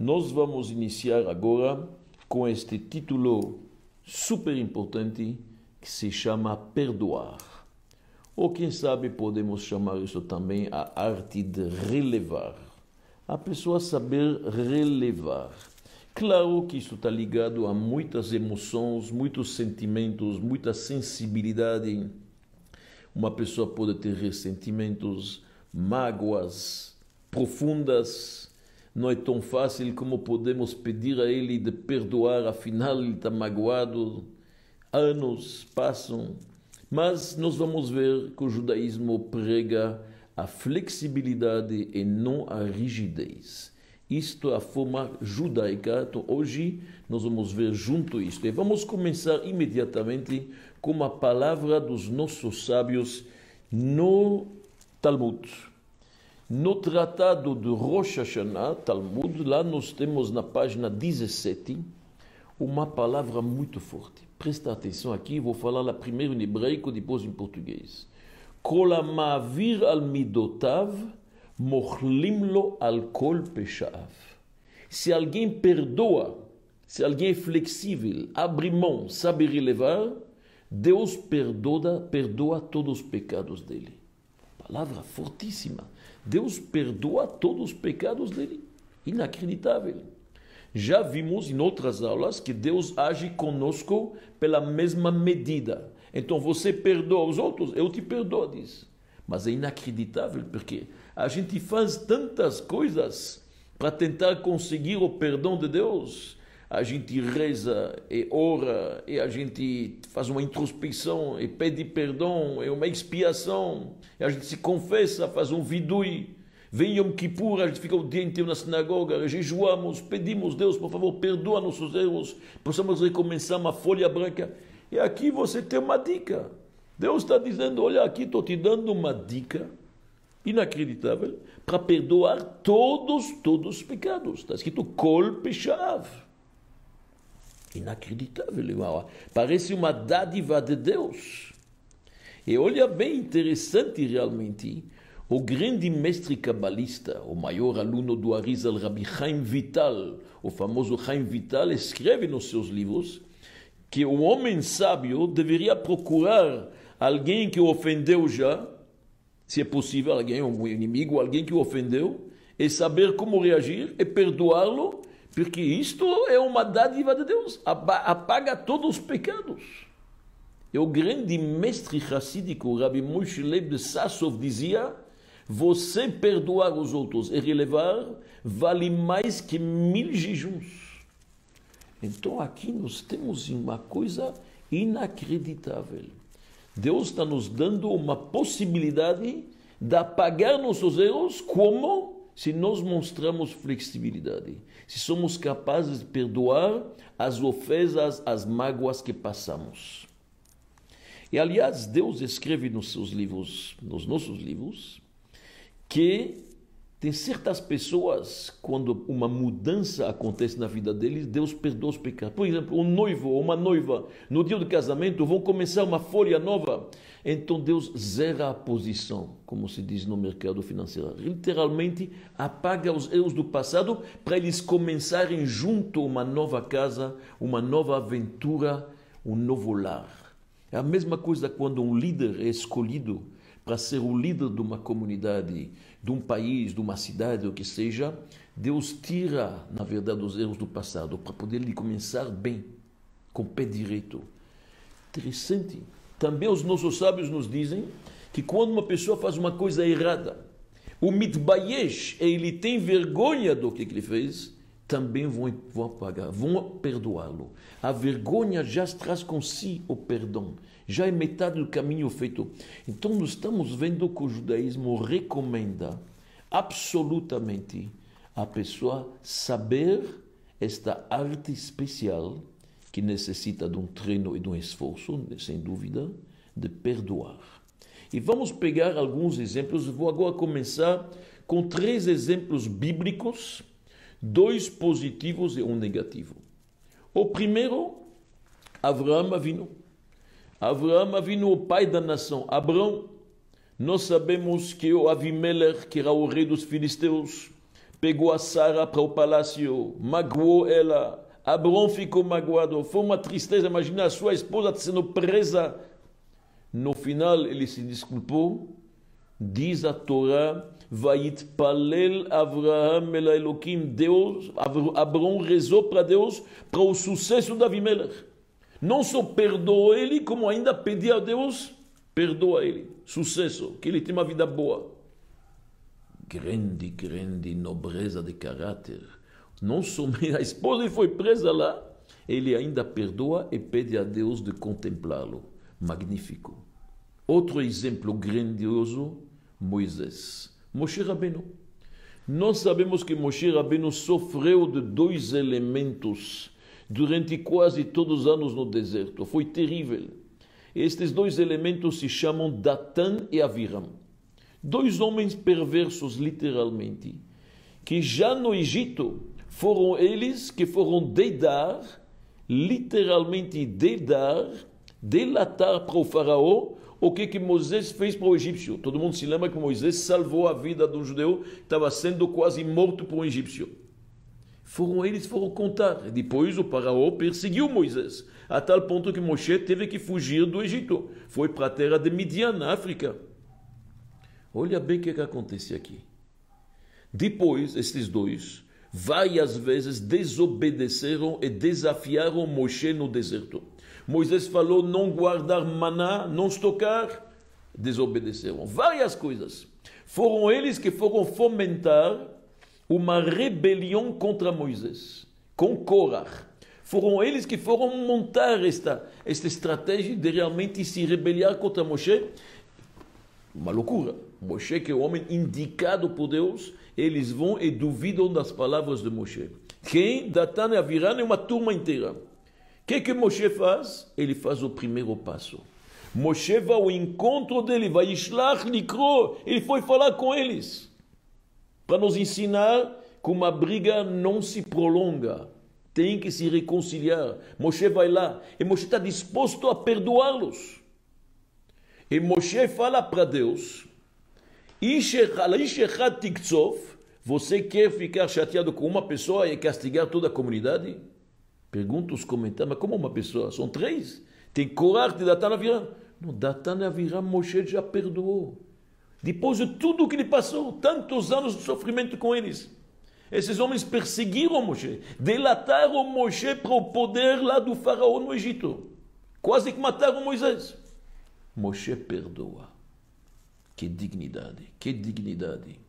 Nós vamos iniciar agora com este título super importante que se chama Perdoar. Ou quem sabe podemos chamar isso também a arte de relevar. A pessoa saber relevar. Claro que isso está ligado a muitas emoções, muitos sentimentos, muita sensibilidade. Uma pessoa pode ter ressentimentos, mágoas profundas, não é tão fácil como podemos pedir a ele de perdoar, afinal ele está magoado. Anos passam, mas nós vamos ver que o judaísmo prega a flexibilidade e não a rigidez. Isto é a forma judaica. Então, hoje nós vamos ver junto isto. E vamos começar imediatamente com a palavra dos nossos sábios no Talmud. No tratado de Rosh Hashanah, Talmud, lá nós temos na página 17 uma palavra muito forte. Presta atenção aqui, vou falar lá primeiro em hebraico, depois em português. Kol ma'avir al midotav, mochlimlo al kol peshav. Se alguém perdoa, se alguém é flexível, abre mão, sabe relevar, Deus perdoa, perdoa todos os pecados dele. Palavra fortíssima. Deus perdoa todos os pecados dele. Inacreditável. Já vimos em outras aulas que Deus age conosco pela mesma medida. Então você perdoa os outros, eu te perdoo, diz. Mas é inacreditável porque a gente faz tantas coisas para tentar conseguir o perdão de Deus. A gente reza e ora, e a gente faz uma introspecção e pede perdão, é uma expiação, e a gente se confessa, faz um vidui. Vem Yom Kippur, a gente fica o dia inteiro na sinagoga, jejuamos, pedimos, Deus, por favor, perdoa nossos erros, possamos recomeçar uma folha branca. E aqui você tem uma dica. Deus está dizendo: olha, aqui estou te dando uma dica inacreditável para perdoar todos, todos os pecados. Está escrito Kol Peshav. Inacreditável, irmão. Parece uma dádiva de Deus. E olha bem interessante realmente, o grande mestre cabalista, o maior aluno do Arizal, Rabbi Chaim Vital, o famoso Chaim Vital, escreve nos seus livros que o homem sábio deveria procurar alguém que o ofendeu já, se é possível, alguém, um inimigo, alguém que o ofendeu, e saber como reagir e perdoá-lo, porque isto é uma dádiva de Deus, apaga todos os pecados. E o grande mestre racídico, Rabbi Moshe Leib de Sassov, dizia: você perdoar os outros e relevar vale mais que mil jejuns. Então aqui nós temos uma coisa inacreditável. Deus está nos dando uma possibilidade de apagar nossos erros, como se nós mostramos flexibilidade, se somos capazes de perdoar as ofensas, as mágoas que passamos. E aliás, Deus escreve nos seus livros, nos nossos livros, que tem certas pessoas, quando uma mudança acontece na vida deles, Deus perdoa os pecados. Por exemplo, um noivo ou uma noiva, no dia do casamento, vão começar uma folha nova. Então Deus zera a posição, como se diz no mercado financeiro. Literalmente, apaga os erros do passado para eles começarem junto uma nova casa, uma nova aventura, um novo lar. É a mesma coisa quando um líder é escolhido para ser o líder de uma comunidade de um país, de uma cidade, o que seja, Deus tira, na verdade, os erros do passado para poder lhe começar bem, com o pé direito. Interessante. Também os nossos sábios nos dizem que quando uma pessoa faz uma coisa errada, o mitbayesh, ele tem vergonha do que ele fez, também vão, vão apagar, vão perdoá-lo. A vergonha já traz com si o perdão já é metade do caminho feito. Então, nós estamos vendo que o judaísmo recomenda absolutamente a pessoa saber esta arte especial que necessita de um treino e de um esforço, sem dúvida, de perdoar. E vamos pegar alguns exemplos. Vou agora começar com três exemplos bíblicos, dois positivos e um negativo. O primeiro, Abraão Avinu. Abraão Avinu, o pai da nação. Abraão, nós sabemos que o Avimelech, que era o rei dos filisteus, pegou a Sara para o palácio, magoou ela. Abrão ficou magoado. Foi uma tristeza. Imagina a sua esposa sendo presa. No final, ele se desculpou. Diz a Torá, Vayitpalel Avraham el Elohim. Deus, Abrão rezou para Deus para o sucesso da Avimelech. Não só perdoou ele, como ainda pediu a Deus, perdoa ele. Sucesso, que ele tenha uma vida boa grande, grande nobreza de caráter. Não somente a esposa foi presa lá, ele ainda perdoa e pede a Deus de contemplá-lo. Magnífico. Outro exemplo grandioso, Moisés. Moshe Rabbeinu. Nós sabemos que Moshe Rabbeinu sofreu de dois elementos durante quase todos os anos no deserto. Foi terrível. Estes dois elementos se chamam Datan e Aviram. Dois homens perversos, literalmente, que já no Egito foram eles que foram dedar, literalmente dedar, delatar para o faraó o que, que Moisés fez para o egípcio. Todo mundo se lembra que Moisés salvou a vida de um judeu que estava sendo quase morto por um egípcio. Foram eles que foram contar. Depois o faraó perseguiu Moisés, a tal ponto que Moshe teve que fugir do Egito. Foi para a terra de Midian, na África. Olha bem o que, que acontece aqui. Depois, estes dois, várias vezes desobedeceram e desafiaram Moshe no deserto. Moisés falou não guardar maná, não estocar, desobedeceram. Várias coisas. Foram eles que foram fomentar uma rebelião contra Moisés, com Korah. Foram eles que foram montar esta, esta estratégia de realmente se rebeliar contra Moshe. Uma loucura. Moshe, que é o homem indicado por Deus, eles vão e duvidam das palavras de Moshe. Quem? Datan e Aviran é uma turma inteira. O que, que Moshe faz? Ele faz o primeiro passo. Moshe vai ao encontro dele, vai Ishlach Likro, ele foi falar com eles. Para nos ensinar que uma briga não se prolonga, tem que se reconciliar. Moshe vai lá e Moshe está disposto a perdoá-los. E Moshe fala para Deus: você quer ficar chateado com uma pessoa e castigar toda a comunidade? Pergunta os comentários, mas como uma pessoa? São três. Tem coragem de Datan Aviram. Não, Datan Aviram, Moshe já perdoou. Depois de tudo o que ele passou, tantos anos de sofrimento com eles. Esses homens perseguiram Moshe, delataram Moshe para o poder lá do faraó no Egito. Quase que mataram Moisés. Moshe perdoa. Que dignidade, que dignidade.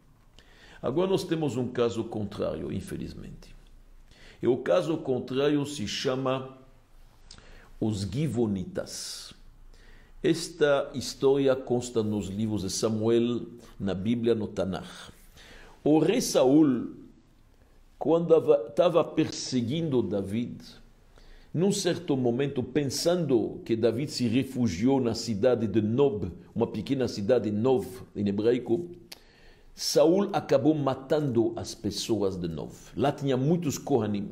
Agora nós temos um caso contrário, infelizmente. E o caso contrário se chama os Givonitas. Esta história consta nos livros de Samuel, na Bíblia, no Tanakh. O rei Saul, quando estava perseguindo David, num certo momento, pensando que David se refugiou na cidade de Nob, uma pequena cidade Nov em hebraico, Saul acabou matando as pessoas de Nov. Lá tinha muitos Kohanim,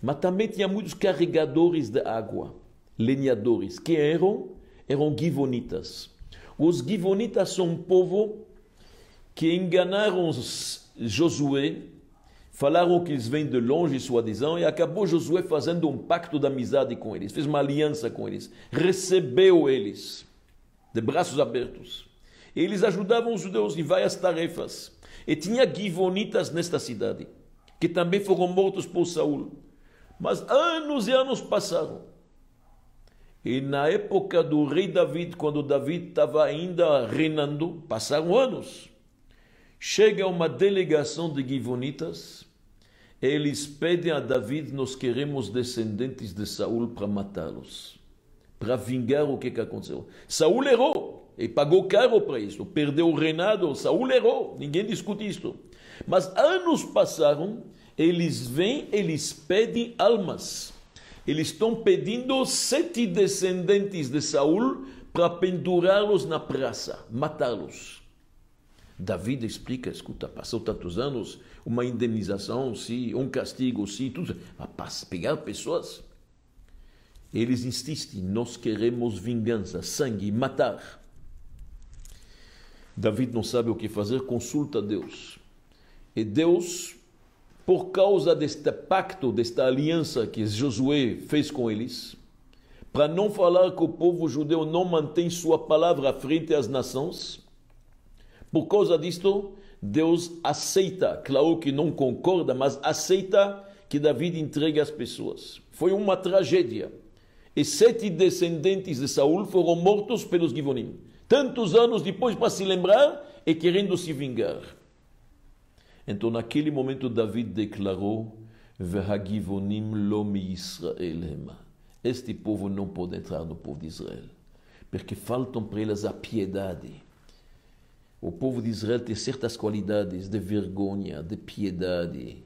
mas também tinha muitos carregadores de água, lenhadores, que eram eram Givonitas. Os Givonitas são um povo que enganaram Josué Falaram que eles vêm de longe, sua disão, e acabou Josué fazendo um pacto de amizade com eles, fez uma aliança com eles, recebeu eles de braços abertos. E eles ajudavam os judeus em várias tarefas. E tinha givonitas nesta cidade, que também foram mortos por Saul. Mas anos e anos passaram. E na época do rei David, quando David estava ainda reinando, passaram anos. Chega uma delegação de givonitas eles pedem a David: Nós queremos descendentes de Saul para matá-los, para vingar o que, que aconteceu. Saul errou e pagou caro para isso, perdeu o reinado. Saul errou, ninguém discute isso. Mas anos passaram, eles vêm, eles pedem almas. Eles estão pedindo sete descendentes de Saul para pendurá-los na praça, matá-los. David explica, escuta, passou tantos anos, uma indenização, sim, um castigo, sim, tudo. Mas pegar pessoas, eles insistem, nós queremos vingança, sangue, matar. David não sabe o que fazer, consulta Deus. E Deus, por causa deste pacto, desta aliança que Josué fez com eles, para não falar que o povo judeu não mantém sua palavra frente às nações, por causa disto, Deus aceita, claro que não concorda, mas aceita que David entregue as pessoas. Foi uma tragédia. E sete descendentes de Saul foram mortos pelos Givonim. Tantos anos depois para se lembrar e querendo se vingar. Então, naquele momento, David declarou: Vehagivonim lo mi Israel Este povo não pode entrar no povo de Israel, porque faltam para eles a piedade. O povo de Israel tem certas qualidades de vergonha, de piedade,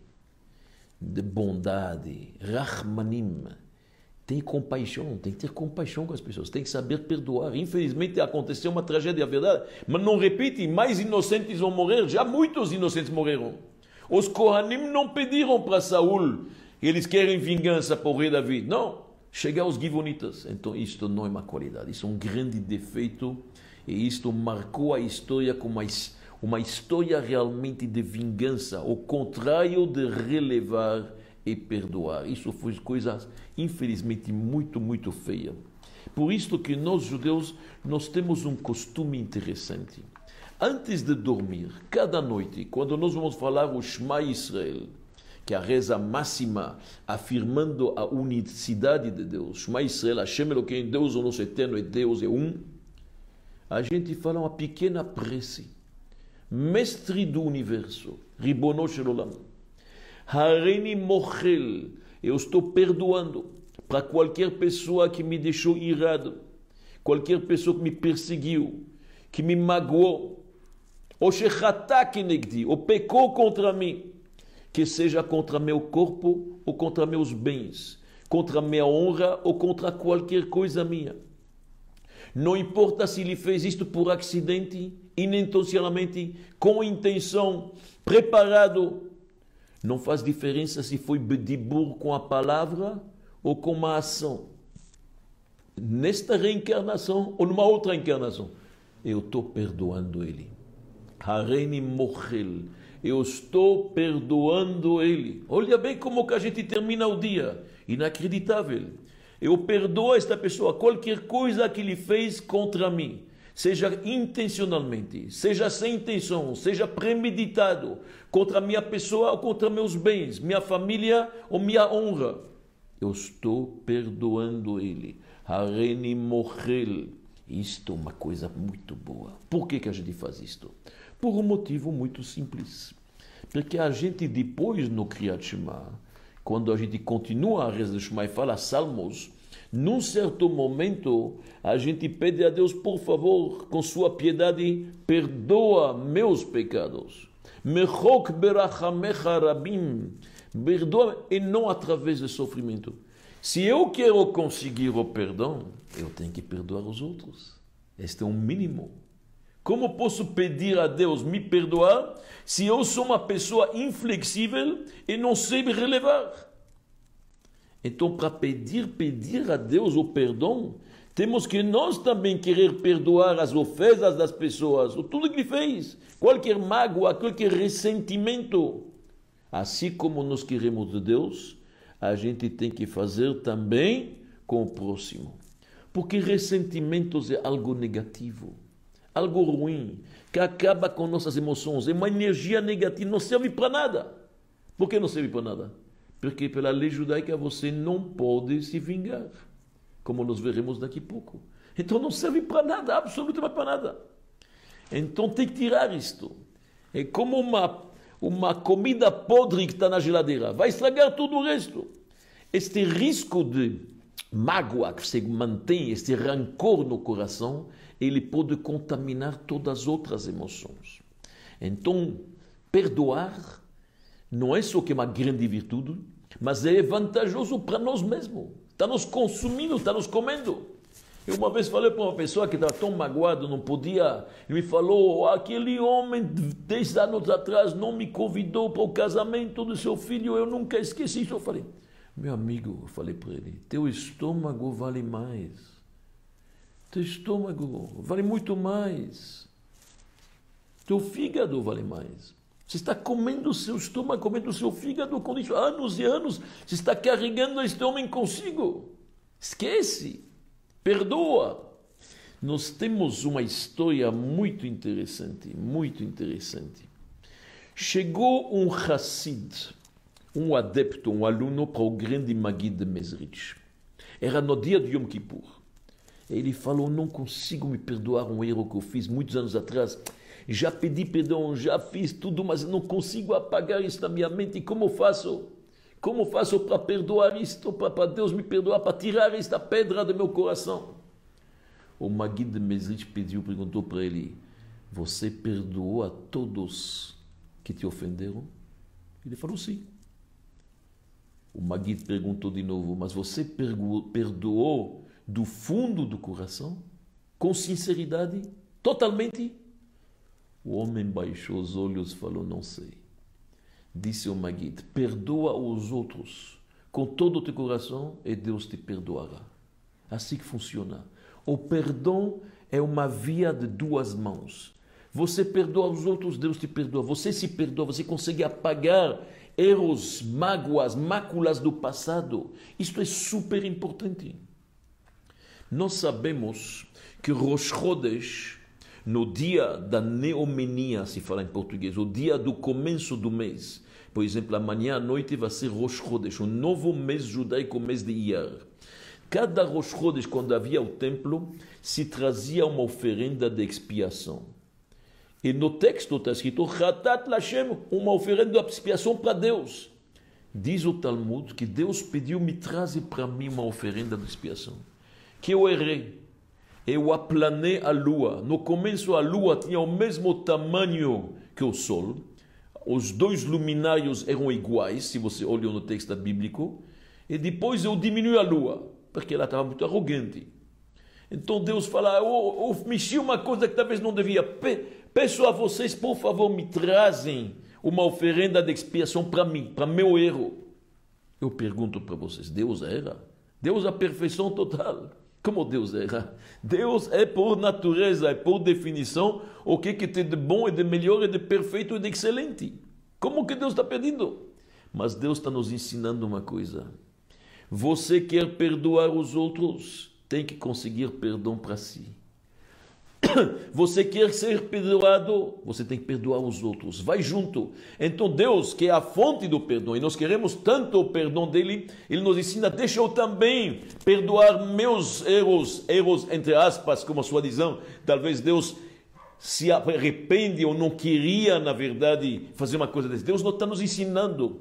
de bondade, Rahmanim. Tem compaixão, tem que ter compaixão com as pessoas, tem que saber perdoar. Infelizmente aconteceu uma tragédia, é verdade, mas não repite, mais inocentes vão morrer, já muitos inocentes morreram. Os Kohanim não pediram para Saul, eles querem vingança por rei Davi. Não, chega aos Givonitas. Então isto não é uma qualidade, isso é um grande defeito e isto marcou a história como uma uma história realmente de vingança, o contrário de relevar e perdoar. Isso foi coisa, infelizmente, muito, muito feia. Por isso que nós judeus, nós temos um costume interessante. Antes de dormir, cada noite, quando nós vamos falar o Shema Israel, que é a reza máxima afirmando a unicidade de Deus, Shema Israel, Hashem Eloquim, Deus o nosso eterno é Deus, é um, a gente fala uma pequena prece mestre do universo, Ribono Shelolam. Hareni Mochel, eu estou perdoando para qualquer pessoa que me deixou irado, qualquer pessoa que me perseguiu, que me magoou, ou Negdi, ou pecou contra mim, que seja contra meu corpo ou contra meus bens, contra minha honra ou contra qualquer coisa minha. Não importa se ele fez isto por acidente, inintencionalmente, com intenção, preparado. Não faz diferença se foi bedibur com a palavra ou com uma ação. Nesta reencarnação ou numa outra encarnação, eu estou perdoando ele. Hareni Mochel. Eu estou perdoando ele. Olha bem como que a gente termina o dia. Inacreditável. Eu perdoo esta pessoa qualquer coisa que ele fez contra mim, seja intencionalmente, seja sem intenção, seja premeditado, contra minha pessoa ou contra meus bens, minha família ou minha honra. Eu estou perdoando ele. Hareni Mochel. Isto é uma coisa muito boa. Por que, que a gente faz isto? Por um motivo muito simples. Porque a gente depois no Kriyat Shema, quando a gente continua a reza do Shema e fala salmos, num certo momento a gente pede a Deus, por favor, com sua piedade, perdoa meus pecados. Mechok berachamecha rabim. Perdoa e não através de sofrimento. Se eu quero conseguir o perdão, eu tenho que perdoar os outros. Este é um mínimo. Como posso pedir a Deus me perdoar se eu sou uma pessoa inflexível e não sei me relevar? Então, para pedir, pedir a Deus o perdão, temos que nós também querer perdoar as ofensas das pessoas, o tudo que ele fez, qualquer mágoa, qualquer ressentimento. Assim como nós queremos de Deus, a gente tem que fazer também com o próximo. Porque ressentimentos é algo negativo algo ruim, que acaba com nossas emoções, é uma energia negativa, não serve para nada. Por que não serve para nada? Porque pela lei judaica você não pode se vingar, como nós veremos daqui a pouco. Então não serve para nada, absolutamente para nada. Então tem que tirar isto. É como uma, uma comida podre que está na geladeira, vai estragar tudo o resto. Este risco de mágoa que se mantém, este rancor no coração, ele pode contaminar todas as outras emoções. Então, perdoar não é só que é uma grande virtude, mas é vantajoso para nós mesmos. Está nos consumindo, está nos comendo. Eu uma vez falei para uma pessoa que estava tão magoado, não podia. Ele me falou: aquele homem, dez anos atrás, não me convidou para o casamento do seu filho, eu nunca esqueci isso. Eu falei: meu amigo, eu falei para ele: teu estômago vale mais. Teu estômago vale muito mais. Teu fígado vale mais. Você está comendo o seu estômago, comendo o seu fígado com isso anos e anos. Você está carregando este homem consigo. Esquece. Perdoa. Nós temos uma história muito interessante, muito interessante. Chegou um Hassid, um adepto, um aluno para o grande Magid Mesrich. Era no dia de Yom Kippur. Ele falou: Não consigo me perdoar um erro que eu fiz muitos anos atrás. Já pedi perdão, já fiz tudo, mas não consigo apagar isso na minha mente. Como faço? Como faço para perdoar isto, para Deus me perdoar, para tirar esta pedra do meu coração? O Magid de Mesrich pediu, perguntou para ele: Você perdoou a todos que te ofenderam? Ele falou sim. O Magid perguntou de novo: Mas você perdoou do fundo do coração? Com sinceridade? Totalmente? O homem baixou os olhos e falou: Não sei. Disse o Magid: Perdoa os outros com todo o teu coração e Deus te perdoará. Assim que funciona. O perdão é uma via de duas mãos. Você perdoa os outros, Deus te perdoa. Você se perdoa, você consegue apagar erros, mágoas, máculas do passado. Isto é super importante. Nós sabemos que Rosh Chodesh, no dia da neomenia, se fala em português, o dia do começo do mês, por exemplo, amanhã à noite vai ser Rosh Chodesh, o novo mês judaico, mês de Iyar. Cada Rosh Chodesh, quando havia o templo, se trazia uma oferenda de expiação. E no texto está escrito Hatat Lashem, uma oferenda de expiação para Deus. Diz o Talmud que Deus pediu, me traze para mim uma oferenda de expiação. Que eu errei. Eu aplanei a lua. No começo a lua tinha o mesmo tamanho que o sol. Os dois luminários eram iguais, se você olha no texto bíblico. E depois eu diminui a lua, porque ela estava muito arrogante. Então Deus fala, eu, eu mexi uma coisa que talvez não devia. Peço a vocês, por favor, me trazem uma oferenda de expiação para mim, para meu erro. Eu pergunto para vocês: Deus erra? Deus a perfeição total. Como Deus erra? Deus é por natureza, é por definição, o que, que tem de bom e de melhor, e de perfeito e de excelente. Como que Deus está pedindo? Mas Deus está nos ensinando uma coisa. Você quer perdoar os outros, tem que conseguir perdão para si. Você quer ser perdoado, você tem que perdoar os outros. Vai junto. Então Deus, que é a fonte do perdão, e nós queremos tanto o perdão dele, ele nos ensina, deixa eu também perdoar meus erros, erros entre aspas, como a sua visão. Talvez Deus se arrepende ou não queria, na verdade, fazer uma coisa dessa. Deus não está nos ensinando.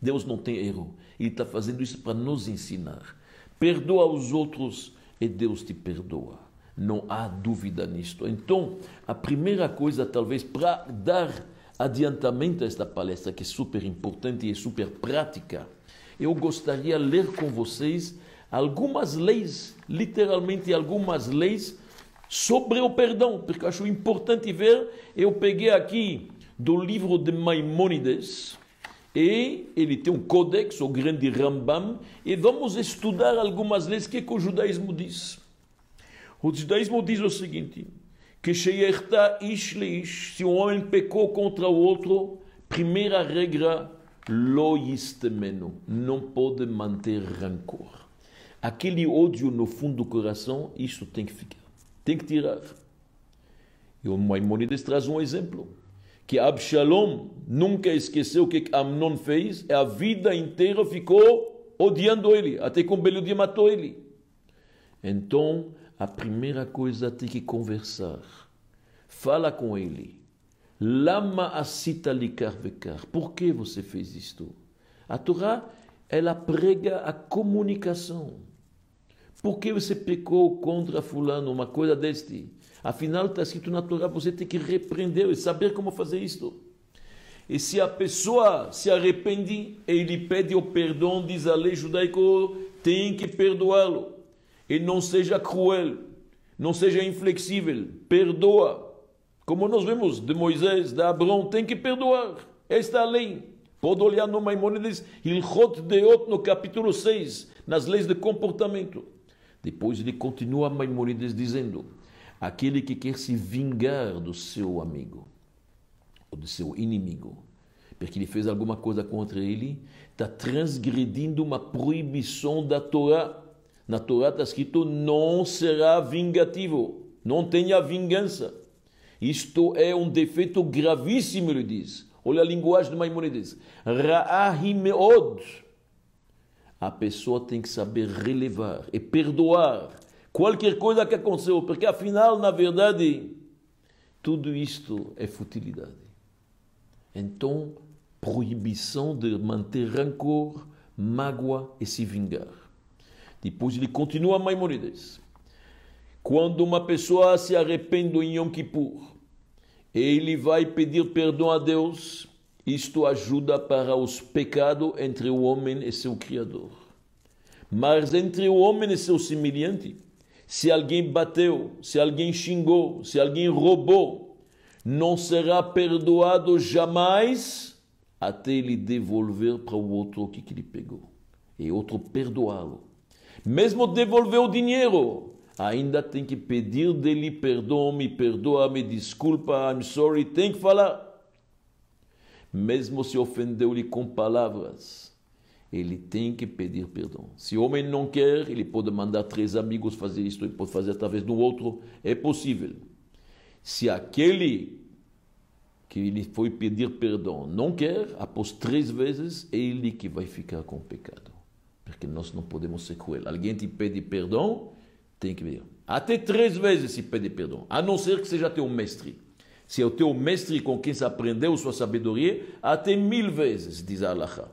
Deus não tem erro. Ele está fazendo isso para nos ensinar. Perdoa os outros e Deus te perdoa. Não há dúvida nisto. Então, a primeira coisa, talvez, para dar adiantamento a esta palestra, que é super importante e super prática, eu gostaria de ler com vocês algumas leis, literalmente algumas leis sobre o perdão, porque eu acho importante ver. Eu peguei aqui do livro de Maimônides, e ele tem um códex, o grande Rambam, e vamos estudar algumas leis que, que o judaísmo diz. O judaísmo diz o seguinte: que se um homem pecou contra o outro, primeira regra, não pode manter rancor. Aquele ódio no fundo do coração, isso tem que ficar, tem que tirar. E o Maimonides traz um exemplo, que Absalom nunca esqueceu o que Amnon fez, e a vida inteira ficou odiando ele, até que um belo dia matou ele. Então, a primeira coisa tem que conversar. Fala com ele. Lama asita likar vekar. Por que você fez isto? A Torá, ela prega a comunicação. Por que você pecou contra fulano, uma coisa deste? Afinal, está escrito na Torá, você tem que repreender e saber como fazer isto. E se a pessoa se arrepende, ele pede o perdão, diz a lei judaica, tem que perdoá-lo e não seja cruel, não seja inflexível, perdoa. Como nós vemos de Moisés, de Abraão, tem que perdoar. Esta é a lei. Pode olhar no Maimonides, Ilchot Deot, no capítulo 6, nas leis de comportamento. Depois ele continua Maimonides dizendo: aquele que quer se vingar do seu amigo ou do seu inimigo, porque ele fez alguma coisa contra ele, está transgredindo uma proibição da Torá. Na Torá está escrito: não será vingativo, não tenha vingança. Isto é um defeito gravíssimo, ele diz. Olha a linguagem de Maimonides. Ra'ahimeod. A pessoa tem que saber relevar e perdoar qualquer coisa que aconteceu, porque afinal, na verdade, tudo isto é futilidade. Então, proibição de manter rancor, mágoa e se vingar. Depois ele continua Maimonides. Quando uma pessoa se arrepende em Yom Kippur, ele vai pedir perdão a Deus, isto ajuda para os pecados entre o homem e seu Criador. Mas entre o homem e seu semelhante, se alguém bateu, se alguém xingou, se alguém roubou, não será perdoado jamais até ele devolver para o outro o que ele pegou. E outro perdoá-lo. Mesmo devolver o dinheiro, ainda tem que pedir dele perdão, me perdoa, me desculpa, I'm sorry, tem que falar. Mesmo se ofendeu-lhe com palavras, ele tem que pedir perdão. Se o homem não quer, ele pode mandar três amigos fazer isto, ele pode fazer através do outro, é possível. Se aquele que ele foi pedir perdão não quer, após três vezes, é ele que vai ficar com o pecado. Porque nós não podemos ser cruel. Alguém te pede perdão, tem que ver. Até três vezes se pede perdão, a não ser que seja teu mestre. Se é o teu mestre com quem se aprendeu sua sabedoria, até mil vezes, diz a Allah.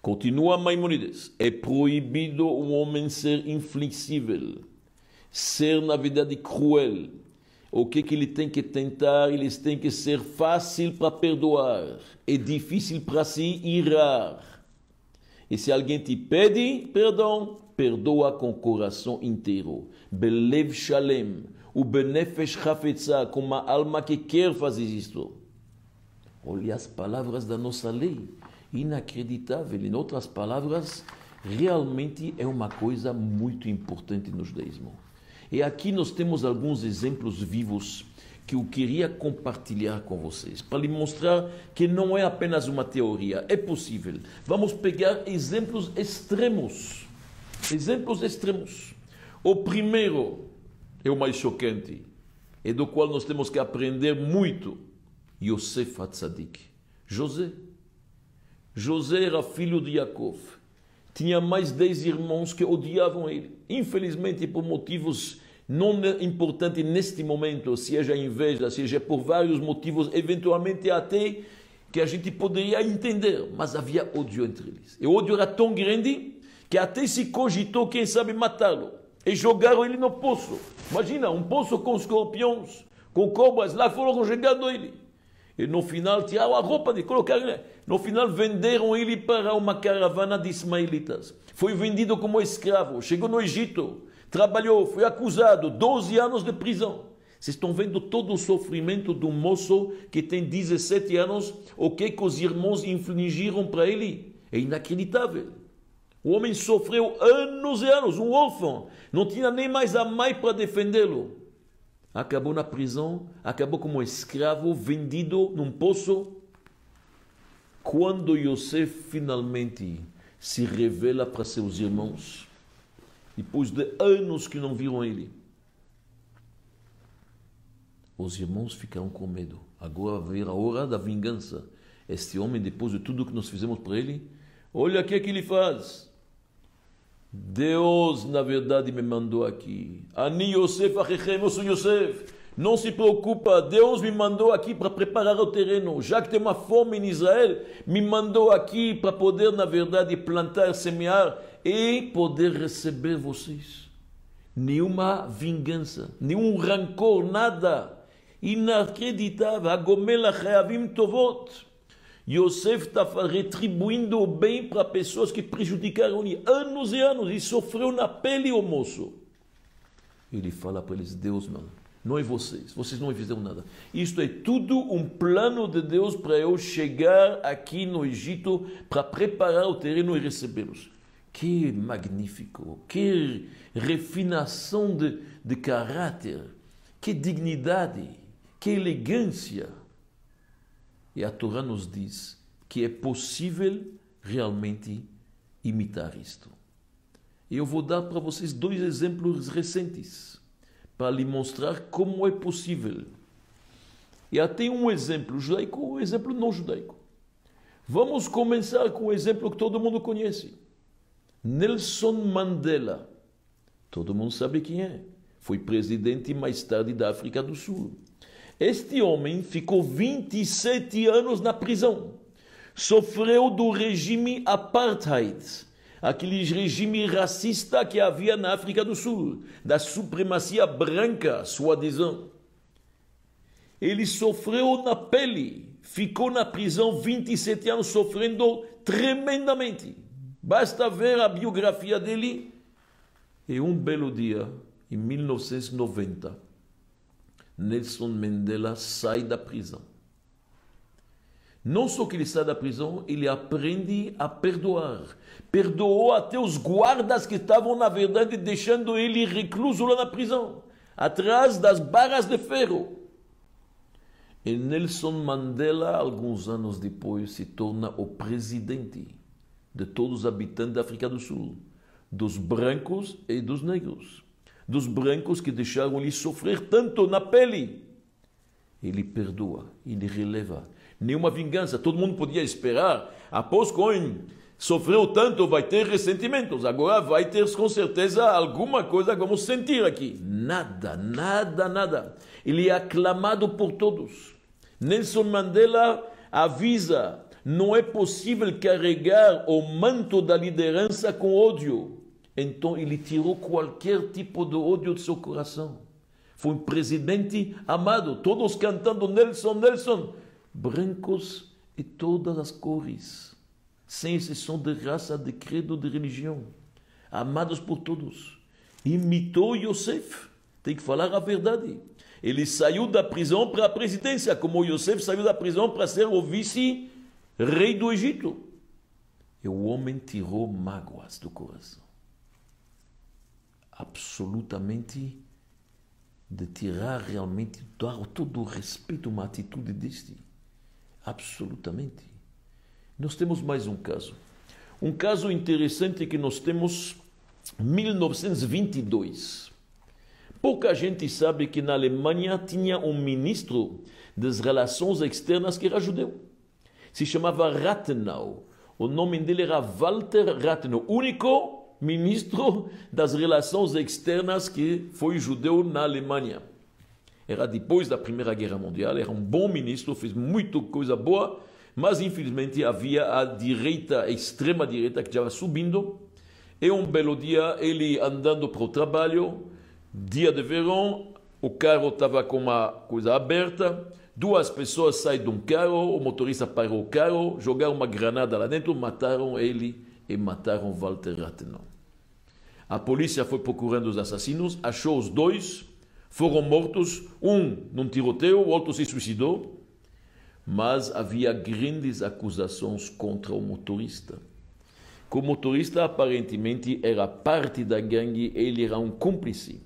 Continua Maimonides. É proibido o homem ser inflexível, ser, na verdade, cruel. O que, que ele tem que tentar? Ele tem que ser fácil para perdoar e difícil para se irar. E se alguém te pede perdão, perdoa com o coração inteiro. Belev shalem. O benefesh chafetza, com uma alma que quer fazer isto. Olha as palavras da nossa lei. Inacreditável. Em outras palavras, realmente é uma coisa muito importante no judaísmo. E aqui nós temos alguns exemplos vivos que eu queria compartilhar com vocês, para lhe mostrar que não é apenas uma teoria, é possível. Vamos pegar exemplos extremos Exemplos extremos. O primeiro é o mais chocante, e do qual nós temos que aprender muito. Yosef Hatzadik. José. José era filho de Yaakov. Tinha mais dez irmãos que odiavam ele. Infelizmente, por motivos não importantes neste momento, seja inveja, seja por vários motivos, eventualmente até que a gente poderia entender, mas havia ódio entre eles. E o ódio era tão grande que até se cogitou, quem sabe, matá-lo. E jogaram ele no poço. Imagina, um poço com escorpiões, com cobras, lá foram jogando ele. E no final tiraram a roupa de colocar ele. No final venderam ele para uma caravana de ismaelitas. Foi vendido como escravo, chegou no Egito, trabalhou, foi acusado, 12 anos de prisão. Vocês estão vendo todo o sofrimento do moço que tem 17 anos, o que, que os irmãos infligiram para ele? É inacreditável. O homem sofreu anos e anos, um órfão, não tinha nem mais a mãe para defendê-lo. Acabou na prisão, acabou como escravo, vendido num poço. Quando Yosef finalmente se revela para seus irmãos, depois de anos que não viram ele, os irmãos ficaram com medo. Agora veio a hora da vingança. Este homem, depois de tudo que nós fizemos para ele, olha o que, é que ele faz. Deus, na verdade, me mandou aqui. Ani Yosef Achechem, eu sou Yosef. Não se preocupa, Deus me mandou aqui para preparar o terreno. Já que tem uma fome em Israel, me mandou aqui para poder, na verdade, plantar, semear e poder receber vocês. Nenhuma vingança, nenhum rancor, nada. Inacreditável. Agomela Reavim Tovot. Yosef está retribuindo o bem para pessoas que prejudicaram ele anos e anos e sofreu na pele o moço. Ele fala para eles: Deus, mano, não é vocês, vocês não fizeram nada. Isto é tudo um plano de Deus para eu chegar aqui no Egito para preparar o terreno e recebê-los. Que magnífico, que refinação de, de caráter, que dignidade, que elegância. E a Torá nos diz que é possível realmente imitar isto. Eu vou dar para vocês dois exemplos recentes para lhe mostrar como é possível. E até um exemplo judaico, um exemplo não judaico. Vamos começar com um exemplo que todo mundo conhece. Nelson Mandela. Todo mundo sabe quem é. Foi presidente mais tarde da África do Sul. Este homem ficou 27 anos na prisão. Sofreu do regime apartheid, aquele regime racista que havia na África do Sul, da supremacia branca, sua adesão. Ele sofreu na pele, ficou na prisão 27 anos sofrendo tremendamente. Basta ver a biografia dele. E um belo dia, em 1990, Nelson Mandela sai da prisão. Não só que ele sai da prisão, ele aprende a perdoar. Perdoou até os guardas que estavam, na verdade, deixando ele recluso lá na prisão, atrás das barras de ferro. E Nelson Mandela, alguns anos depois, se torna o presidente de todos os habitantes da África do Sul, dos brancos e dos negros dos brancos que deixaram ele sofrer tanto na pele. Ele perdoa, ele releva. Nenhuma vingança. Todo mundo podia esperar. Após Cohen sofreu tanto, vai ter ressentimentos. Agora vai ter com certeza alguma coisa que vamos sentir aqui. Nada, nada, nada. Ele é aclamado por todos. Nelson Mandela avisa: não é possível carregar o manto da liderança com ódio. Então ele tirou qualquer tipo de ódio do seu coração. Foi um presidente amado, todos cantando Nelson, Nelson, brancos e todas as cores, sem exceção de raça, de credo, de religião, amados por todos. Imitou Yosef, tem que falar a verdade. Ele saiu da prisão para a presidência, como Yosef saiu da prisão para ser o vice-rei do Egito. E o homem tirou mágoas do coração absolutamente de tirar realmente, dar todo o respeito uma atitude deste. Absolutamente. Nós temos mais um caso. Um caso interessante que nós temos 1922. Pouca gente sabe que na Alemanha tinha um ministro das relações externas que era judeu. Se chamava Rathenau. O nome dele era Walter Rathenau, único ministro das relações externas que foi judeu na Alemanha. Era depois da Primeira Guerra Mundial, era um bom ministro, fez muita coisa boa, mas infelizmente havia a direita, a extrema direita que estava subindo. E um belo dia, ele andando para o trabalho, dia de verão, o carro estava com uma coisa aberta, duas pessoas saem de um carro, o motorista parou o carro, jogaram uma granada lá dentro, mataram ele e mataram Walter Rathenau. A polícia foi procurando os assassinos, achou os dois, foram mortos, um num tiroteio, o outro se suicidou, mas havia grandes acusações contra o motorista. Que o motorista aparentemente era parte da gangue, ele era um cúmplice.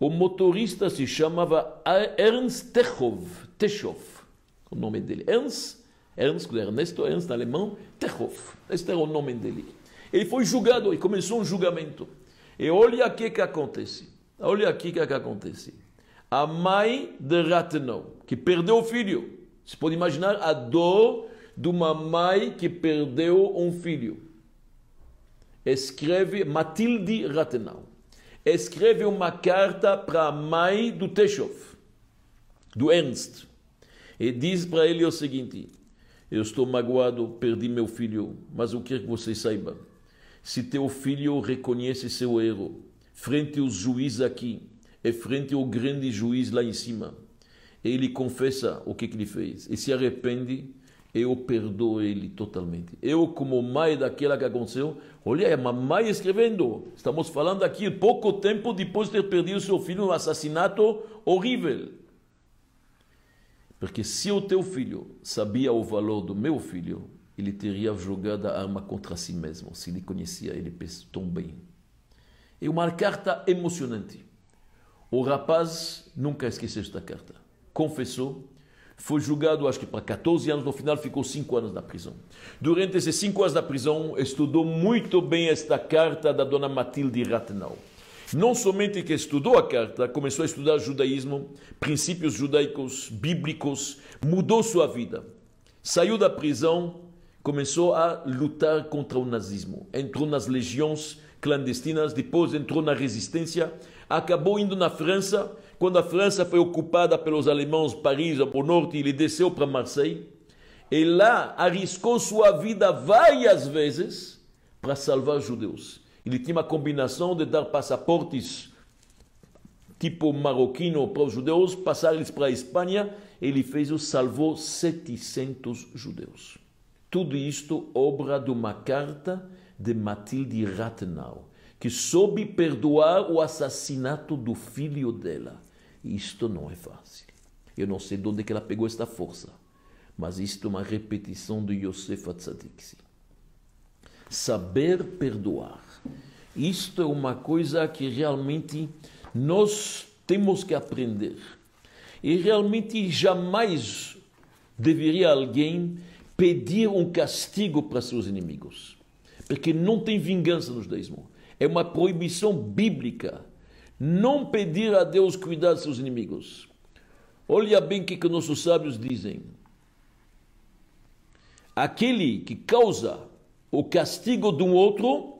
O motorista se chamava Ernst Techov, Techov, o nome dele. Ernst, Ernst, Ernesto, Ernst alemão, Techov, este era o nome dele. Ele foi julgado e começou um julgamento. E olha aqui que acontece. Olha aqui que acontece. A mãe de Rathenau, que perdeu o filho. Você pode imaginar a dor de uma mãe que perdeu um filho. Escreve Matilde Rathenau. Escreve uma carta para a mãe do Teshov, do Ernst. E diz para ele o seguinte: Eu estou magoado, perdi meu filho, mas eu quero que você saiba se teu filho reconhece seu erro, frente aos juízes aqui e frente ao grande juiz lá em cima, ele confessa o que, que ele fez e se arrepende, eu perdoo ele totalmente. Eu, como mãe daquela que aconteceu, olha, é uma mãe escrevendo. Estamos falando aqui pouco tempo depois de ter perdido seu filho num assassinato horrível. Porque se o teu filho sabia o valor do meu filho, ele teria jogado a arma contra si mesmo, se ele conhecia ele tão bem. É uma carta emocionante. O rapaz nunca esqueceu esta carta. Confessou, foi julgado, acho que para 14 anos, no final ficou 5 anos na prisão. Durante esses 5 anos na prisão, estudou muito bem esta carta da dona Matilde Rathenau. Não somente que estudou a carta, começou a estudar judaísmo, princípios judaicos, bíblicos, mudou sua vida. Saiu da prisão, começou a lutar contra o nazismo. Entrou nas legiões clandestinas, depois entrou na resistência, acabou indo na França. Quando a França foi ocupada pelos alemães, Paris ao norte, ele desceu para Marseille. E lá arriscou sua vida várias vezes para salvar judeus. Ele tinha uma combinação de dar passaportes tipo marroquino para os judeus, passar eles para a Espanha. Ele fez o salvou 700 judeus. Tudo isto obra de uma carta de Matilde Rathenau, que soube perdoar o assassinato do filho dela. Isto não é fácil. Eu não sei de onde que ela pegou esta força, mas isto é uma repetição do Yosef Atzadik. Saber perdoar. Isto é uma coisa que realmente nós temos que aprender. E realmente jamais deveria alguém pedir um castigo para seus inimigos porque não tem vingança no judaísmo. É uma proibição bíblica. Não pedir a Deus cuidar de seus inimigos. Olha bem o que, que nossos sábios dizem. Aquele que causa o castigo de um outro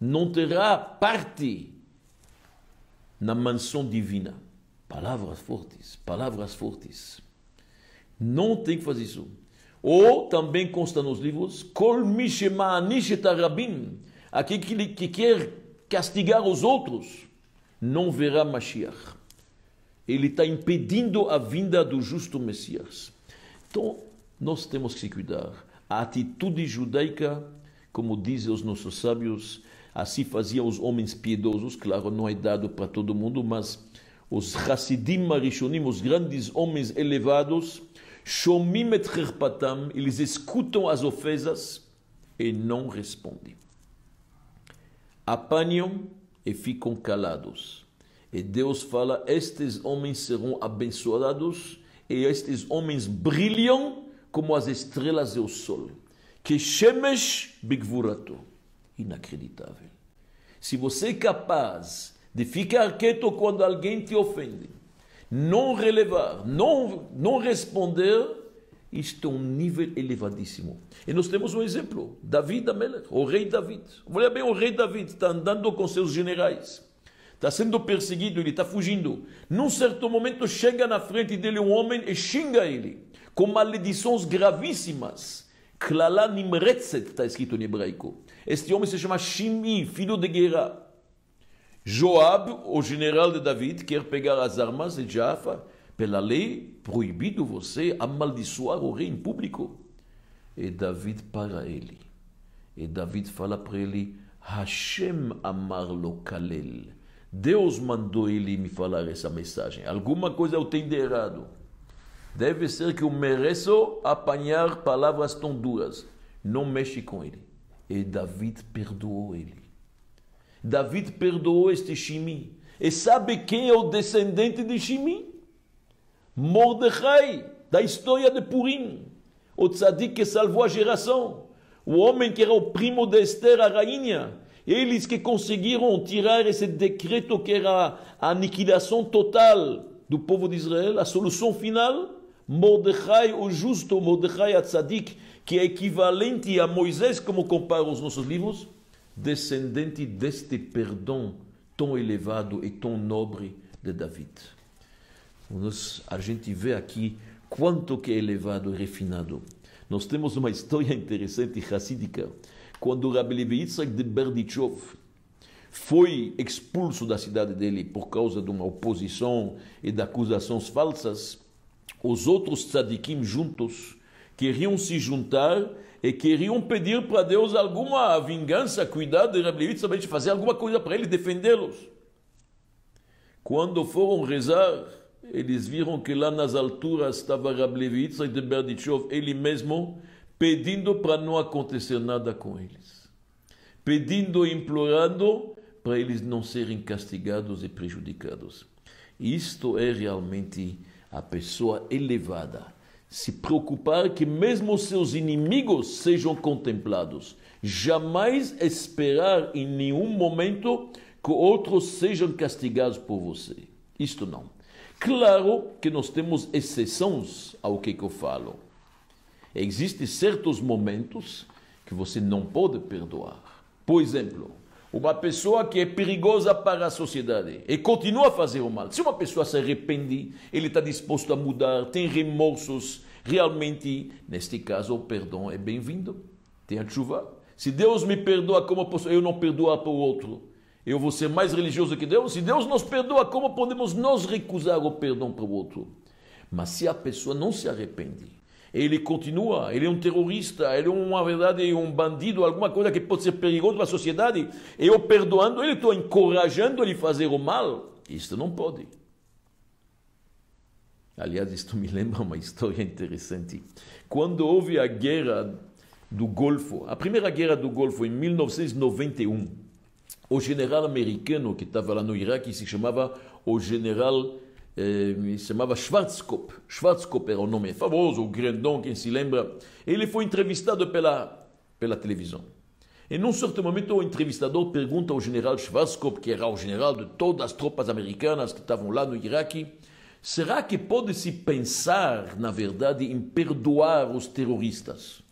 não terá parte na mansão divina. Palavras fortes, palavras fortes. Não tem que fazer isso. Ou também consta nos livros, Kol rabim, aquele que quer castigar os outros, não verá Mashiach. Ele está impedindo a vinda do justo Messias. Então, nós temos que se cuidar. A atitude judaica, como dizem os nossos sábios, assim faziam os homens piedosos, claro, não é dado para todo mundo, mas os Hasidim Marishonim, os grandes homens elevados, Shomim et cherpatam, eles escutam as ofensas e não respondem. Apanham e ficam calados. E Deus fala: Estes homens serão abençoados, e estes homens brilham como as estrelas do sol. Que Shemesh bigvurato. Inacreditável. Se você é capaz de ficar quieto quando alguém te ofende, não relevar, não, não responder, isto é um nível elevadíssimo. E nós temos um exemplo, David Amelech, o rei David. Olha bem, o rei David está andando com seus generais, está sendo perseguido, ele está fugindo. Num certo momento chega na frente dele um homem e xinga ele, com maledições gravíssimas. Klala Nimretzet, está escrito em hebraico. Este homem se chama Shimi, filho de guerra. Joab, o general de David, quer pegar as armas e Jaffa. Pela lei, proibido você amaldiçoar o rei em público. E David para ele. E David fala para ele, Hashem amar lo kalel. Deus mandou ele me falar essa mensagem. Alguma coisa eu tenho de errado. Deve ser que eu mereço apanhar palavras tão duras. Não mexe com ele. E David perdoou ele. David perdoou este Shimi. E sabe quem é o descendente de Shimi? Mordecai, da história de Purim. O tzadik que salvou a geração. O homem que era o primo de Esther, a rainha. Eles que conseguiram tirar esse decreto que era a aniquilação total do povo de Israel, a solução final. Mordecai, o justo, Mordecai, a tzadik, que é equivalente a Moisés, como comparam os nossos livros descendente deste perdão tão elevado e tão nobre de David. Nós, a gente vê aqui quanto que é elevado e refinado. Nós temos uma história interessante racídica. Quando Rabbi Levi Yitzhak de Berdichov foi expulso da cidade dele por causa de uma oposição e de acusações falsas, os outros tzadikim juntos queriam se juntar e queriam pedir para Deus alguma vingança, cuidado de Rabbi Levi, fazer alguma coisa para ele, defendê-los. Quando foram rezar, eles viram que lá nas alturas estava Rabbi Levi de Berdichov, ele mesmo, pedindo para não acontecer nada com eles. Pedindo e implorando para eles não serem castigados e prejudicados. Isto é realmente a pessoa elevada se preocupar que mesmo seus inimigos sejam contemplados. Jamais esperar em nenhum momento que outros sejam castigados por você. Isto não. Claro que nós temos exceções ao que eu falo. Existem certos momentos que você não pode perdoar. Por exemplo, uma pessoa que é perigosa para a sociedade e continua a fazer o mal. Se uma pessoa se arrepende, ele está disposto a mudar, tem remorsos, realmente, neste caso, o perdão é bem-vindo. Tem a chuva. Se Deus me perdoa, como posso eu não perdoar para o outro? Eu vou ser mais religioso que Deus? Se Deus nos perdoa, como podemos nós recusar o perdão para o outro? Mas se a pessoa não se arrepende, ele continua, ele é um terrorista, ele é uma verdade, um bandido, alguma coisa que pode ser perigoso para a sociedade. Eu perdoando ele, estou encorajando ele a fazer o mal. Isto não pode. Aliás, isto me lembra uma história interessante. Quando houve a guerra do Golfo, a primeira guerra do Golfo em 1991, o general americano que estava lá no Iraque se chamava o general eh, se chamava Schwarzkopf. Schwarzkopf era o nome famoso, o grandão, quem se lembra. Ele foi entrevistado pela, pela televisão. E num certo momento, o entrevistador pergunta ao general Schwarzkopf, que era o general de todas as tropas americanas que estavam lá no Iraque, será que pode-se pensar, na verdade, em perdoar os terroristas?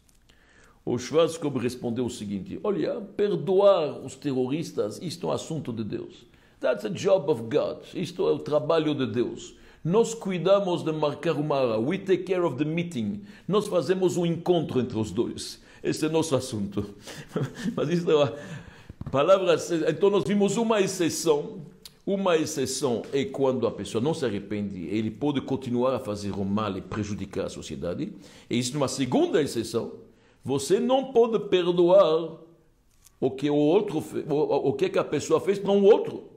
O Schwarzkopf respondeu o seguinte: Olha, perdoar os terroristas, isto é um assunto de Deus. That's a job of God. Isto é o trabalho de Deus. Nós cuidamos de marcar uma hora. We take care of the meeting. Nós fazemos um encontro entre os dois. Esse é nosso assunto. Mas isso é uma palavra. Então nós vimos uma exceção. Uma exceção é quando a pessoa não se arrepende, ele pode continuar a fazer o mal e prejudicar a sociedade. E é uma segunda exceção. Você não pode perdoar o que o outro, o, o que a pessoa fez para um outro.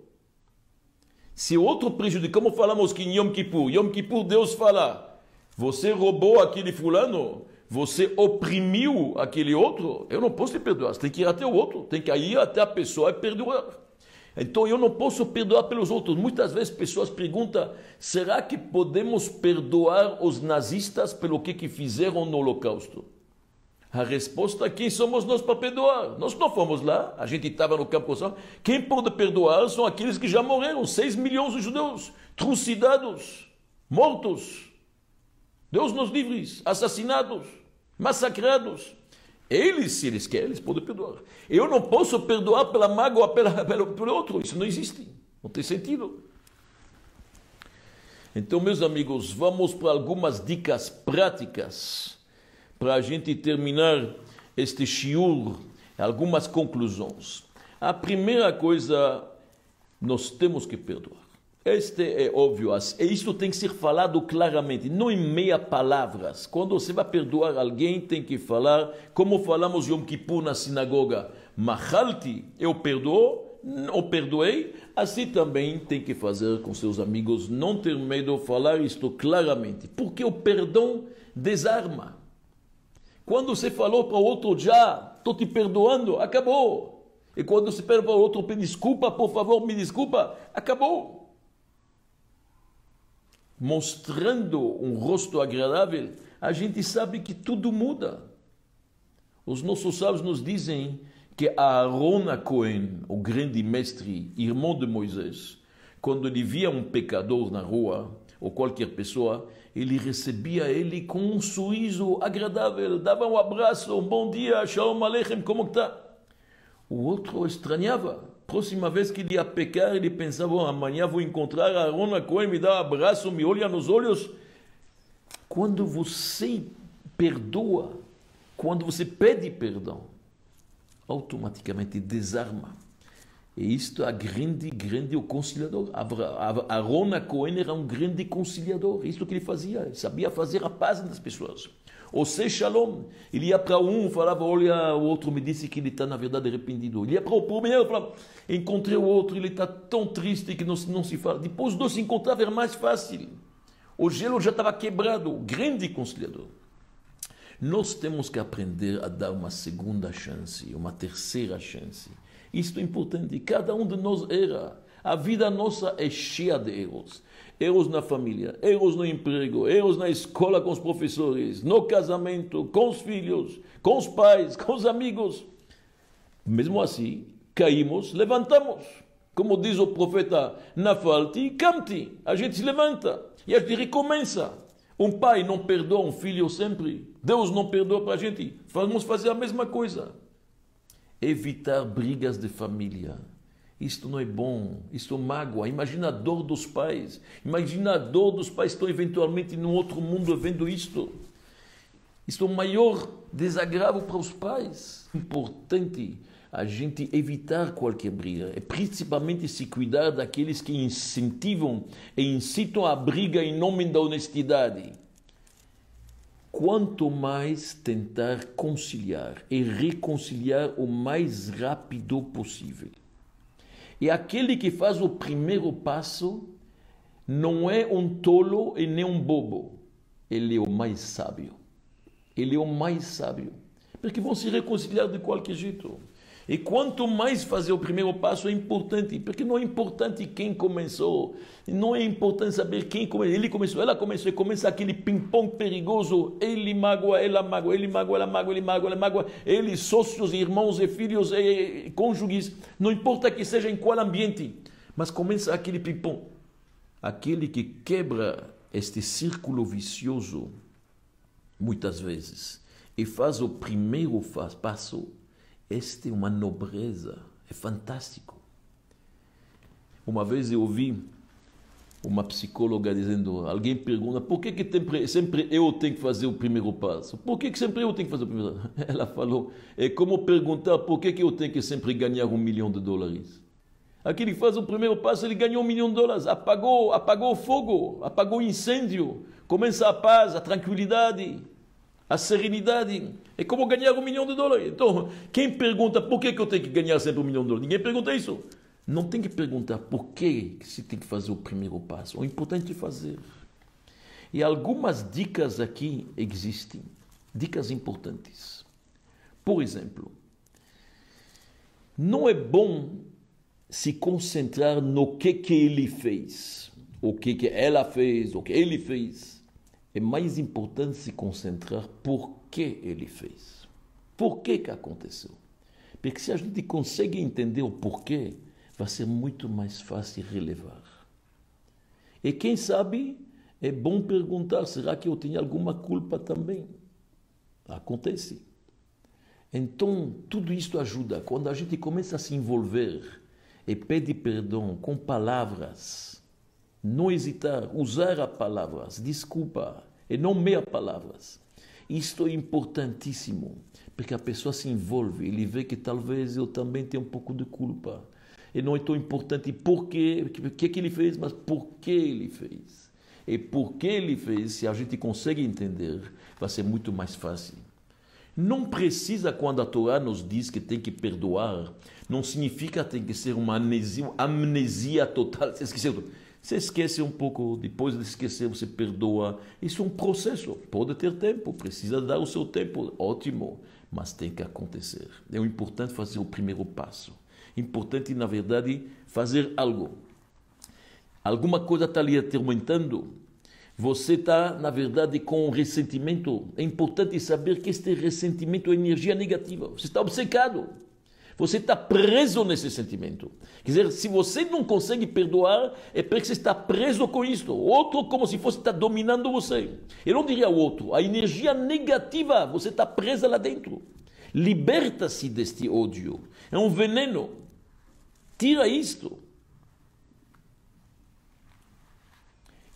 Se outro prejudica, como falamos que em Yom Kippur, Yom Kippur Deus fala, você roubou aquele fulano, você oprimiu aquele outro, eu não posso te perdoar, você tem que ir até o outro, tem que ir até a pessoa e perdoar. Então eu não posso perdoar pelos outros. Muitas vezes pessoas perguntam: será que podemos perdoar os nazistas pelo que, que fizeram no Holocausto? A resposta é quem somos nós para perdoar? Nós não fomos lá, a gente estava no campo só. Quem pode perdoar são aqueles que já morreram, 6 milhões de judeus, trucidados, mortos. Deus nos livre, assassinados, massacrados. Eles, se eles querem, eles podem perdoar. Eu não posso perdoar pela mágoa pela, pelo outro, isso não existe, não tem sentido. Então, meus amigos, vamos para algumas dicas práticas para a gente terminar este shiur, algumas conclusões. A primeira coisa, nós temos que perdoar. Este é óbvio, e isso tem que ser falado claramente, não em meia palavras. Quando você vai perdoar alguém, tem que falar, como falamos Yom Kippur na sinagoga, Machalti, eu perdoo, ou perdoei, assim também tem que fazer com seus amigos, não ter medo, falar isto claramente, porque o perdão desarma. Quando você falou para o outro já, estou te perdoando, acabou. E quando você pede para o outro, desculpa, por favor, me desculpa, acabou. Mostrando um rosto agradável, a gente sabe que tudo muda. Os nossos sábios nos dizem que Aaron Cohen, o grande mestre, irmão de Moisés, quando ele via um pecador na rua, ou qualquer pessoa, ele recebia ele com um sorriso agradável, dava um abraço, um bom dia, shalom aleichem, como está? O outro estranhava. Próxima vez que ele ia pecar, ele pensava, oh, amanhã vou encontrar a Arona Cohen, me dá um abraço, me olha nos olhos. Quando você perdoa, quando você pede perdão, automaticamente desarma. E isto é grande, grande o conciliador. Arona Cohen era um grande conciliador. Isto que ele fazia. Ele sabia fazer a paz das pessoas. O Se Shalom. Ele ia para um, falava, olha, o outro me disse que ele está, na verdade, arrependido. Ele ia para o primeiro, falava, encontrei o outro, ele está tão triste que não, não se fala. Depois de se encontrar, era mais fácil. O gelo já estava quebrado. Grande conciliador. Nós temos que aprender a dar uma segunda chance, uma terceira chance isto é importante. Cada um de nós erra. A vida nossa é cheia de erros. erros na família, erros no emprego, erros na escola com os professores, no casamento, com os filhos, com os pais, com os amigos. Mesmo assim, caímos, levantamos. Como diz o profeta Nafalti, Kamti, a gente se levanta e a gente recomeça. Um pai não perdoa um filho sempre. Deus não perdoa para a gente. Vamos fazer a mesma coisa. Evitar brigas de família. Isto não é bom, isto mágoa. Imagina a dor dos pais. Imagina a dor dos pais que estão eventualmente num outro mundo vendo isto. Isto é o maior desagravo para os pais. Importante a gente evitar qualquer briga. É principalmente se cuidar daqueles que incentivam e incitam a briga em nome da honestidade. Quanto mais tentar conciliar e reconciliar o mais rápido possível. E aquele que faz o primeiro passo não é um tolo e nem um bobo. Ele é o mais sábio. Ele é o mais sábio. Porque vão se reconciliar de qualquer jeito. E quanto mais fazer o primeiro passo é importante, porque não é importante quem começou, não é importante saber quem começou, ele começou, ela começou, e começa aquele ping-pong perigoso, ele mágoa, ela mágoa, ele mágoa, ela mágoa, ele mágoa, ela mágoa, ele, sócios, irmãos e filhos e cônjuges, não importa que seja em qual ambiente, mas começa aquele ping-pong. Aquele que quebra este círculo vicioso, muitas vezes, e faz o primeiro passo este é uma nobreza, é fantástico. Uma vez eu ouvi uma psicóloga dizendo, alguém pergunta, por que, que sempre eu tenho que fazer o primeiro passo? Por que, que sempre eu tenho que fazer o primeiro passo? Ela falou, é como perguntar por que, que eu tenho que sempre ganhar um milhão de dólares. Aquele que faz o primeiro passo, ele ganhou um milhão de dólares, apagou, apagou o fogo, apagou o incêndio, começa a paz, a tranquilidade a serenidade. É como ganhar um milhão de dólares. Então, quem pergunta por que, que eu tenho que ganhar sempre um milhão de dólares? Ninguém pergunta isso. Não tem que perguntar por que se tem que fazer o primeiro passo. O importante é fazer. E algumas dicas aqui existem. Dicas importantes. Por exemplo, não é bom se concentrar no que, que ele fez, o que, que ela fez, o que ele fez é mais importante se concentrar por que ele fez. Por que que aconteceu? Porque se a gente consegue entender o porquê, vai ser muito mais fácil relevar. E quem sabe, é bom perguntar: será que eu tenho alguma culpa também? Acontece. Então, tudo isso ajuda. Quando a gente começa a se envolver e pede perdão com palavras, não hesitar, usar as palavras, desculpa, e não meia palavras. Isto é importantíssimo, porque a pessoa se envolve, ele vê que talvez eu também tenha um pouco de culpa. E não é tão importante por quê, o que, que ele fez, mas por que ele fez. E por que ele fez, se a gente consegue entender, vai ser muito mais fácil. Não precisa, quando a Torá nos diz que tem que perdoar, não significa que tem que ser uma amnesia, amnesia total. Esqueceu você esquece um pouco, depois de esquecer, você perdoa. Isso é um processo. Pode ter tempo, precisa dar o seu tempo, ótimo, mas tem que acontecer. É importante fazer o primeiro passo. Importante, na verdade, fazer algo. Alguma coisa está lhe atormentando. Você está, na verdade, com um ressentimento. É importante saber que este ressentimento é energia negativa. Você está obcecado. Você está preso nesse sentimento. Quer dizer, se você não consegue perdoar, é porque você está preso com isto. Outro, como se fosse estar dominando você. Eu não diria o outro. A energia negativa, você está presa lá dentro. Liberta-se deste ódio. É um veneno. Tira isto.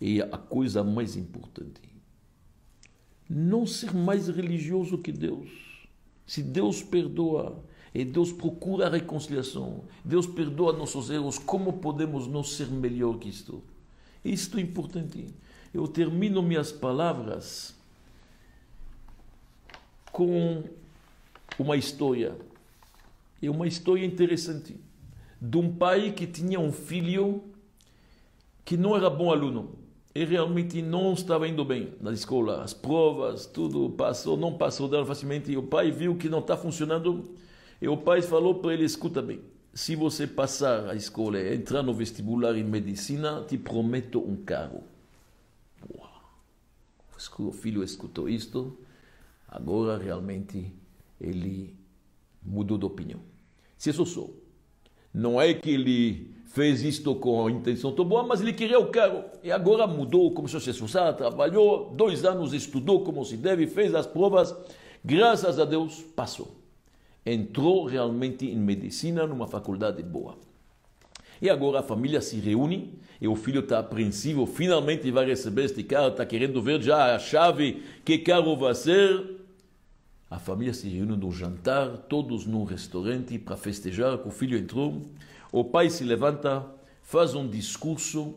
E a coisa mais importante: não ser mais religioso que Deus. Se Deus perdoa, e Deus procura a reconciliação. Deus perdoa nossos erros. Como podemos não ser melhor que isto? Isto é importante. Eu termino minhas palavras com uma história. É uma história interessante de um pai que tinha um filho que não era bom aluno e realmente não estava indo bem na escola. As provas, tudo passou, não passou facilmente. E o pai viu que não está funcionando e o pai falou para ele: escuta bem, se você passar a escola e entrar no vestibular em medicina, te prometo um carro. Uau. O filho escutou isto, agora realmente ele mudou de opinião. Se isso sou, não é que ele fez isto com a intenção tão boa, mas ele queria o carro. E agora mudou, começou a se esforçar, trabalhou, dois anos estudou como se deve, fez as provas, graças a Deus passou. Entrou realmente em medicina numa faculdade boa. E agora a família se reúne e o filho está apreensivo, finalmente vai receber este carro, está querendo ver já a chave, que carro vai ser. A família se reúne no jantar, todos num restaurante para festejar que o filho entrou. O pai se levanta, faz um discurso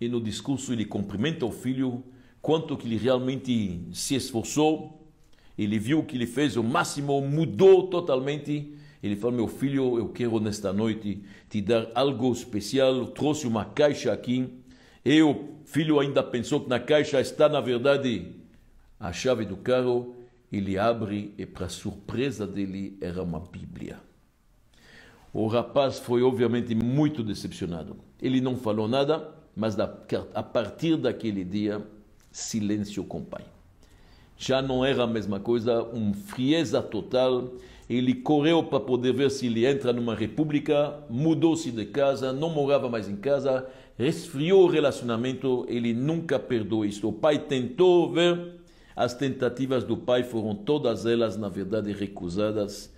e no discurso ele cumprimenta o filho quanto que ele realmente se esforçou. Ele viu que ele fez o máximo, mudou totalmente. Ele fala: Meu filho, eu quero nesta noite te dar algo especial. Eu trouxe uma caixa aqui. E o filho ainda pensou que na caixa está, na verdade, a chave do carro. Ele abre e, para surpresa dele, era uma Bíblia. O rapaz foi obviamente muito decepcionado. Ele não falou nada, mas a partir daquele dia, silêncio com o pai. Já não era a mesma coisa, uma frieza total. Ele correu para poder ver se ele entra numa república, mudou-se de casa, não morava mais em casa, resfriou o relacionamento, ele nunca perdoou isso. O pai tentou ver, as tentativas do pai foram todas elas, na verdade, recusadas.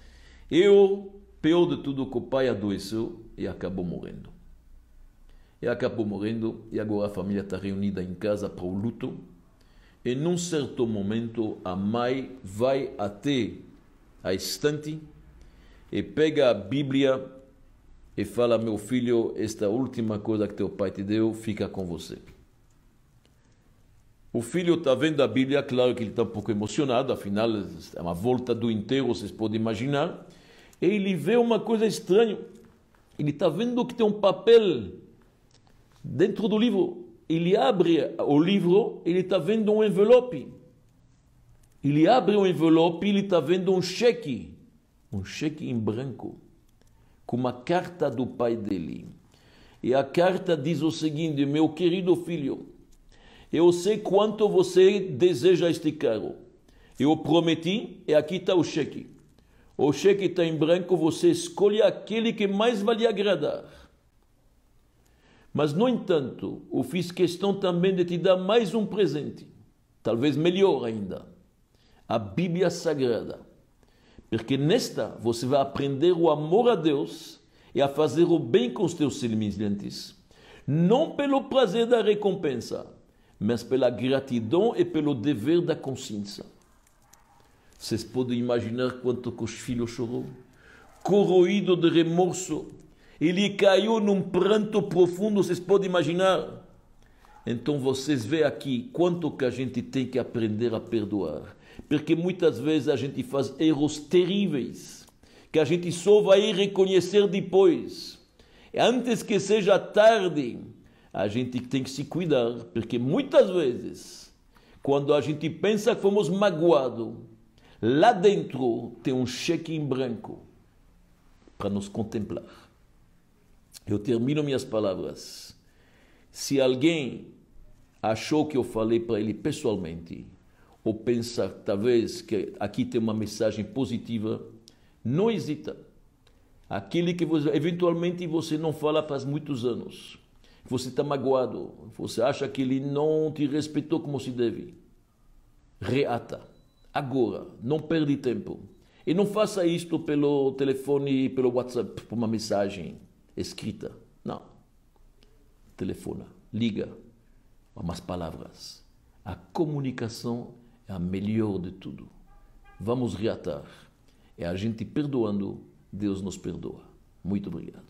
Eu, pior de tudo, que o pai adoeceu e acabou morrendo. E acabou morrendo, e agora a família está reunida em casa para o luto. E num certo momento, a mãe vai até a estante e pega a Bíblia e fala: Meu filho, esta última coisa que teu pai te deu fica com você. O filho está vendo a Bíblia, claro que ele está um pouco emocionado, afinal é uma volta do inteiro, vocês podem imaginar. E ele vê uma coisa estranha. Ele está vendo que tem um papel dentro do livro. Ele abre o livro, ele está vendo um envelope. Ele abre o envelope, ele está vendo um cheque, um cheque em branco, com uma carta do pai dele. E a carta diz o seguinte: Meu querido filho, eu sei quanto você deseja este carro. Eu prometi e aqui está o cheque. O cheque está em branco, você escolhe aquele que mais vai lhe agradar. Mas, no entanto, eu fiz questão também de te dar mais um presente, talvez melhor ainda: a Bíblia Sagrada. Porque nesta você vai aprender o amor a Deus e a fazer o bem com os teus semelhantes, não pelo prazer da recompensa, mas pela gratidão e pelo dever da consciência. Vocês podem imaginar quanto que os filhos chorou? Corroído de remorso. Ele caiu num pranto profundo, vocês podem imaginar? Então vocês veem aqui quanto que a gente tem que aprender a perdoar. Porque muitas vezes a gente faz erros terríveis, que a gente só vai reconhecer depois. Antes que seja tarde, a gente tem que se cuidar, porque muitas vezes, quando a gente pensa que fomos magoados, lá dentro tem um cheque em branco para nos contemplar. Eu termino minhas palavras. Se alguém achou que eu falei para ele pessoalmente, ou pensa talvez que aqui tem uma mensagem positiva, não hesita. Aquele que você, eventualmente você não fala faz muitos anos você está magoado, você acha que ele não te respeitou como se deve. Reata. Agora, não perde tempo. E não faça isto pelo telefone, pelo WhatsApp, por uma mensagem escrita. Não. Telefona, liga, umas palavras. A comunicação é a melhor de tudo. Vamos reatar. É a gente perdoando, Deus nos perdoa. Muito obrigado.